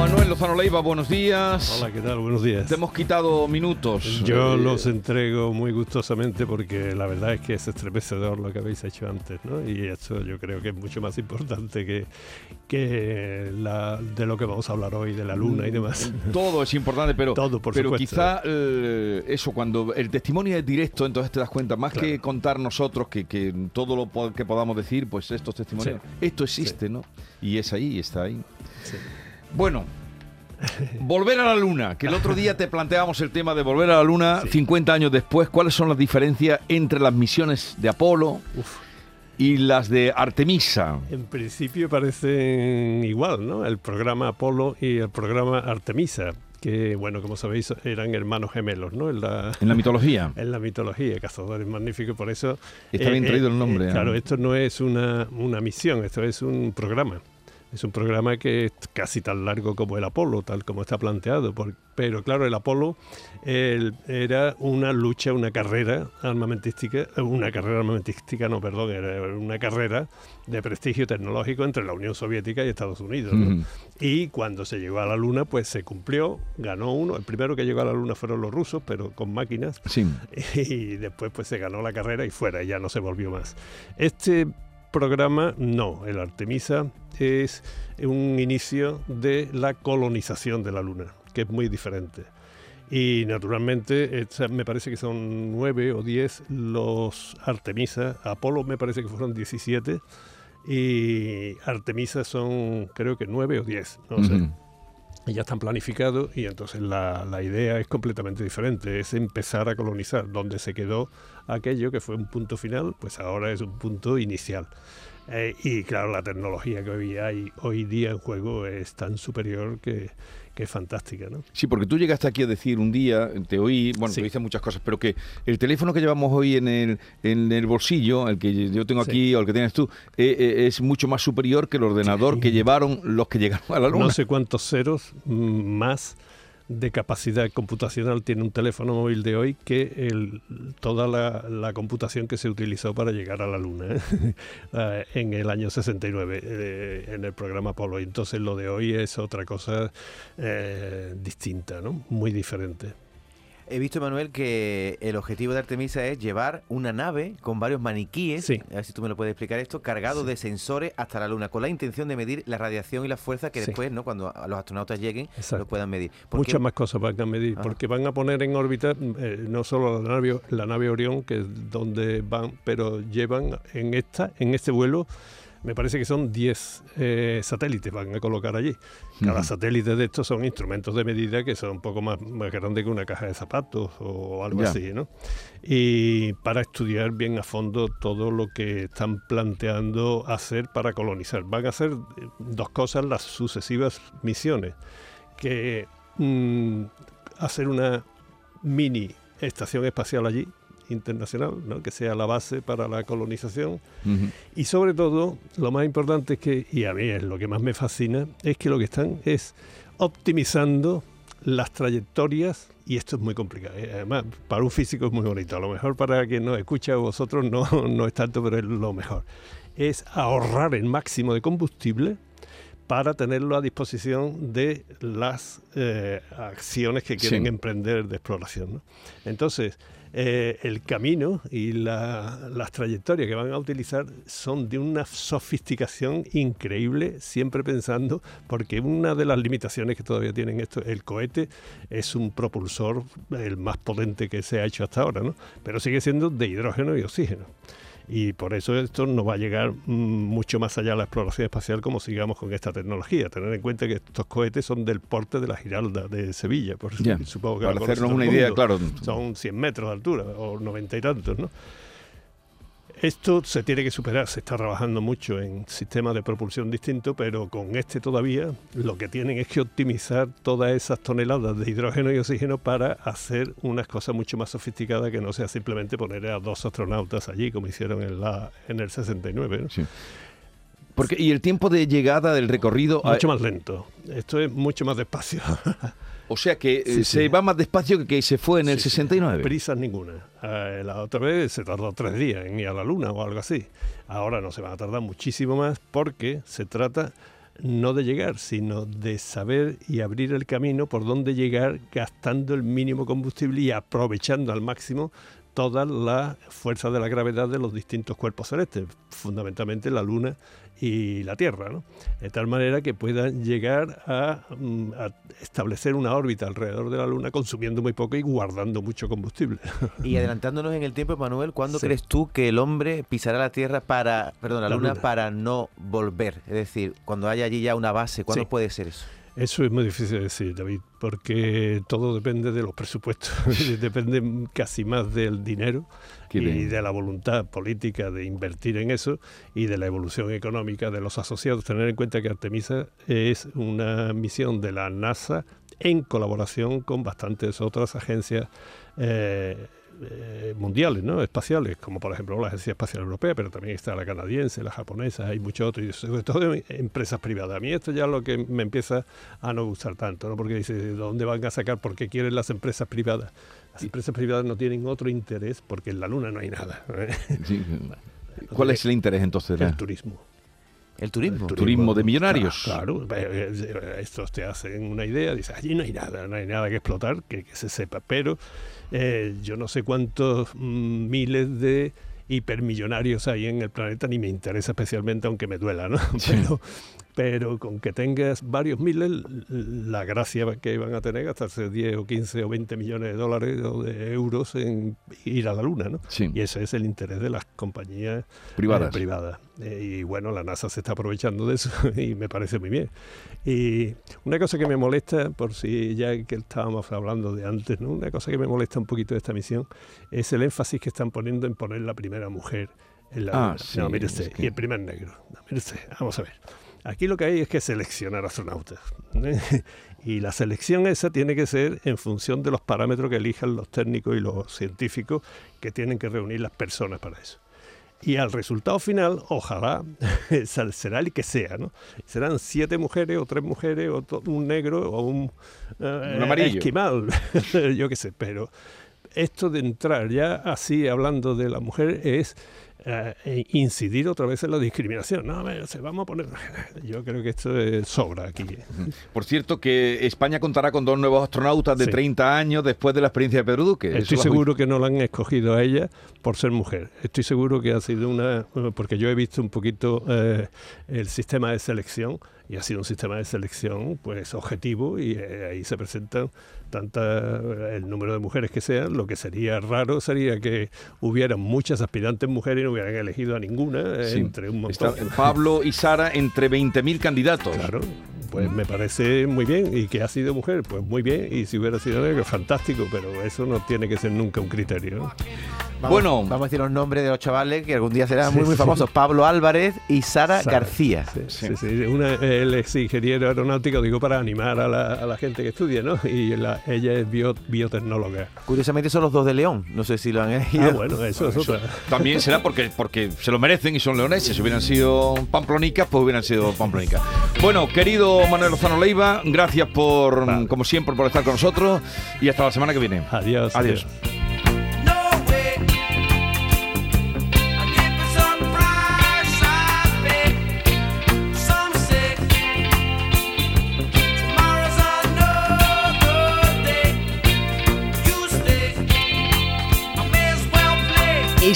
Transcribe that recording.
Manuel Lozano Leiva, buenos días. Hola, ¿qué tal? Buenos días. Te hemos quitado minutos. Yo Eh, los entrego muy gustosamente porque la verdad es que es estremecedor lo que habéis hecho antes, ¿no? Y esto yo creo que es mucho más importante que, que la, de lo que vamos a hablar hoy, de la luna y demás. Todo es importante, pero, Todo, por pero supuesto. quizá eh, eso, cuando el testimonio es directo, entonces te das cuenta, más que contar nosotros, que, que todo lo que podamos decir, pues estos testimonios, esto existe, ¿no? Y es ahí, está ahí. Sí. Bueno. Volver a la luna, que el otro día te planteábamos el tema de volver a la luna 50 años después, ¿cuáles son las diferencias entre las misiones de Apolo Uf. y las de Artemisa? En principio parecen igual, ¿no? El programa Apolo y el programa Artemisa, que, bueno, como sabéis, eran hermanos gemelos, ¿no? En la, En la mitología. en la mitología, cazadores magníficos, por eso... Está bien traído el nombre, ¿eh? claro, esto no es una, una misión, esto es un programa. Es un programa que es casi tan largo como el Apolo, tal como está planteado. por- pero claro, el Apolo el- era una lucha, una carrera armamentística, eh, una carrera armamentística, no, perdón, era una carrera de prestigio tecnológico entre la Unión Soviética y Estados Unidos. Y cuando se llegó a la Luna, pues se cumplió, ganó uno. El primero que llegó a la Luna fueron los rusos, pero con máquinas Sí. y después pues se ganó la carrera y fuera, y ya no se volvió más. Este programa no, el Artemisa es un inicio de la colonización de la Luna, que es muy diferente. Y naturalmente, esta- me parece que son nueve o diez los Artemisa. Apolo me parece que fueron 17. Y Artemisa son creo que nueve o diez, no sé ya están planificados y entonces la, la idea es completamente diferente, es empezar a colonizar. Donde se quedó aquello que fue un punto final, pues ahora es un punto inicial. Eh, y claro, la tecnología que hoy hay hoy día en juego es tan superior que, que es fantástica, ¿no? Sí, porque tú llegaste aquí a decir un día, te oí, bueno, Sí. te dices muchas cosas, pero que el teléfono que llevamos hoy en el, en el bolsillo, el que yo tengo Sí. aquí o el que tienes tú, eh, eh, es mucho más superior que el ordenador Sí. que llevaron los que llegaron a la luna. No sé cuántos ceros mm, más de capacidad computacional tiene un teléfono móvil de hoy que el- toda la, computación que se utilizó para llegar a la Luna ¿eh? Eh, en el año 69 eh, en el programa Apolo. Entonces lo de hoy es otra cosa eh, distinta, ¿no? muy diferente. He visto, Manuel, que el objetivo de Artemisa es llevar una nave con varios maniquíes, Sí. a ver si tú me lo puedes explicar esto, cargado de sensores hasta la Luna, con la intención de medir la radiación y la fuerza que Sí. después, ¿no? cuando los astronautas lleguen, Exacto. lo puedan medir. Muchas más cosas van a medir, Ah. porque van a poner en órbita eh, no solo la nave, la nave Orión, que es donde van, pero llevan en esta, en este vuelo, me parece que son 10 eh, satélites, van a colocar allí. Cada satélite de estos son instrumentos de medida que son un poco más, más grandes que una caja de zapatos o algo Ya. así, ¿no? Y para estudiar bien a fondo todo lo que están planteando hacer para colonizar. Van a hacer eh, dos cosas las sucesivas misiones que mm, hacer una mini estación espacial allí, internacional, ¿no? que sea la base para la colonización. Y sobre todo, lo más importante es que, y a mí es lo que más me fascina, es que lo que están es optimizando las trayectorias, y esto es muy complicado. ¿eh? Además, para un físico es muy bonito. A lo mejor para quien nos escucha vosotros no, no es tanto, pero es lo mejor. Es ahorrar el máximo de combustible para tenerlo a disposición de las eh, acciones que quieren Sí. emprender de exploración. ¿no? Entonces, eh, el camino y la- las trayectorias que van a utilizar son de una sofisticación increíble, siempre pensando, porque una de las limitaciones que todavía tienen esto, el cohete es un propulsor el más potente que se ha hecho hasta ahora, ¿no? pero sigue siendo de hidrógeno y oxígeno. Y por eso esto no va a llegar mm, mucho más allá de la exploración espacial como sigamos con esta tecnología. Tener en cuenta que estos cohetes son del porte de la Giralda de Sevilla, por Ya, supongo que Para hacernos una idea, claro. Son 100 metros de altura o 90 y tantos, ¿no? Esto se tiene que superar, se está trabajando mucho en sistemas de propulsión distintos, pero con este todavía lo que tienen es que optimizar todas esas toneladas de hidrógeno y oxígeno para hacer unas cosas mucho más sofisticadas que no sea simplemente poner a dos astronautas allí, como hicieron en, la, en el 69. ¿no? Sí. Porque, ¿Y el tiempo de llegada del recorrido? Mucho más lento. Esto es mucho más despacio. O sea que eh, Sí, se sí. va más despacio que que se fue en el Sí, sí. 69. Prisas ninguna. Eh, la otra vez se tardó tres días en ir a la luna o algo así. Ahora no se van a tardar muchísimo más porque se trata no de llegar, sino de saber y abrir el camino por donde llegar gastando el mínimo combustible y aprovechando al máximo todas las fuerzas de la gravedad de los distintos cuerpos celestes, fundamentalmente la Luna y la Tierra, ¿no? de tal manera que puedan llegar a, mm, a establecer una órbita alrededor de la Luna consumiendo muy poco y guardando mucho combustible. Y adelantándonos en el tiempo, Manuel, ¿cuándo Sí. crees tú que el hombre pisará la Tierra para, perdón, la, La luna, Luna. para no volver? Es decir, cuando haya allí ya una base, ¿cuándo Sí. puede ser eso? Eso es muy difícil de decir, David, porque todo depende de los presupuestos, depende casi más del dinero Qué y bien. de la voluntad política de invertir en eso y de la evolución económica de los asociados. Tener en cuenta que Artemisa es una misión de la NASA en colaboración con bastantes otras agencias eh, eh, mundiales, ¿no? espaciales, como por ejemplo la Agencia Espacial Europea, pero también está la canadiense, la japonesa, hay muchos otros, y sobre todo en empresas privadas. A mí esto ya es lo que me empieza a no gustar tanto, ¿no? porque dice, ¿de dónde van a sacar? ¿Por qué quieren las empresas privadas? Las empresas privadas no tienen otro interés porque en la Luna no hay nada. ¿eh? Sí. ¿Cuál es el interés entonces? de El turismo. El turismo. El Turismo de millonarios. Claro, claro. Eh, eh, estos te hacen una idea, dices, allí no hay nada, no hay nada que explotar, que, que se sepa, pero eh, yo no sé cuántos mm, miles de hipermillonarios hay en el planeta, ni me interesa especialmente, aunque me duela, ¿no? Pero, pero con que tengas varios miles, la gracia que van a tener gastarse 10 o 15 o 20 millones de dólares o de euros en ir a la Luna, ¿no? Sí. Y ese es el interés de las compañías Privadas. eh, privadas. Eh, y bueno, la NASA se está aprovechando de eso y me parece muy bien. Y una cosa que me molesta, por si ya que estábamos hablando de antes, ¿no? una cosa que me molesta un poquito de esta misión es el énfasis que están poniendo en poner la primera mujer en la Ah, Luna. sí, no, mire es usted, que- y el primer negro. No, mire usted, vamos a ver. Aquí lo que hay es que seleccionar astronautas. ¿eh? Y la selección esa tiene que ser en función de los parámetros que elijan los técnicos y los científicos que tienen que reunir las personas para eso. Y al resultado final, ojalá, será el que sea, ¿no? Serán siete mujeres o tres mujeres o un negro o un, eh, Un amarillo. esquimal, yo qué sé, pero esto de entrar ya así hablando de la mujer es eh, e incidir otra vez en la discriminación. No, a ver, se- vamos a poner... Yo creo que esto es sobra aquí. Por cierto, que España contará con dos nuevos astronautas de Sí. 30 años después de la experiencia de Pedro Duque. Estoy seguro que no la han escogido a ella por ser mujer. Estoy seguro que ha sido una... Porque yo he visto un poquito eh, el sistema de selección y ha sido un sistema de selección pues objetivo y eh, ahí se presentan tanta el número de mujeres que sean. Lo que sería raro sería que hubiera muchas aspirantes mujeres y no hubieran elegido a ninguna eh, Sí. entre un montón. Está Pablo y Sara entre 20.000 candidatos. Claro, pues me parece muy bien. ¿Y que ha sido mujer? Pues muy bien. Y si hubiera sido negro, fantástico. Pero eso no tiene que ser nunca un criterio. Vamos, Bueno. Vamos a decir los nombres de los chavales que algún día serán Sí, muy, muy sí. famosos. Pablo Álvarez y Sara, Sara. García. Sí, sí, sí. Una, él es ingeniero aeronáutico, digo, para animar a la, a la gente que estudia, ¿no? Y la- ella es bio- biotecnóloga. Curiosamente son los dos de León. No sé si lo han elegido. Ah, bueno, eso es otra. También será porque, porque se lo merecen y son leoneses. Si hubieran sido pamplonicas, pues hubieran sido pamplonicas. Bueno, querido Manuel Lozano Leiva, gracias por, Vale. como siempre, por estar con nosotros y hasta la semana que viene. Adiós. Adiós.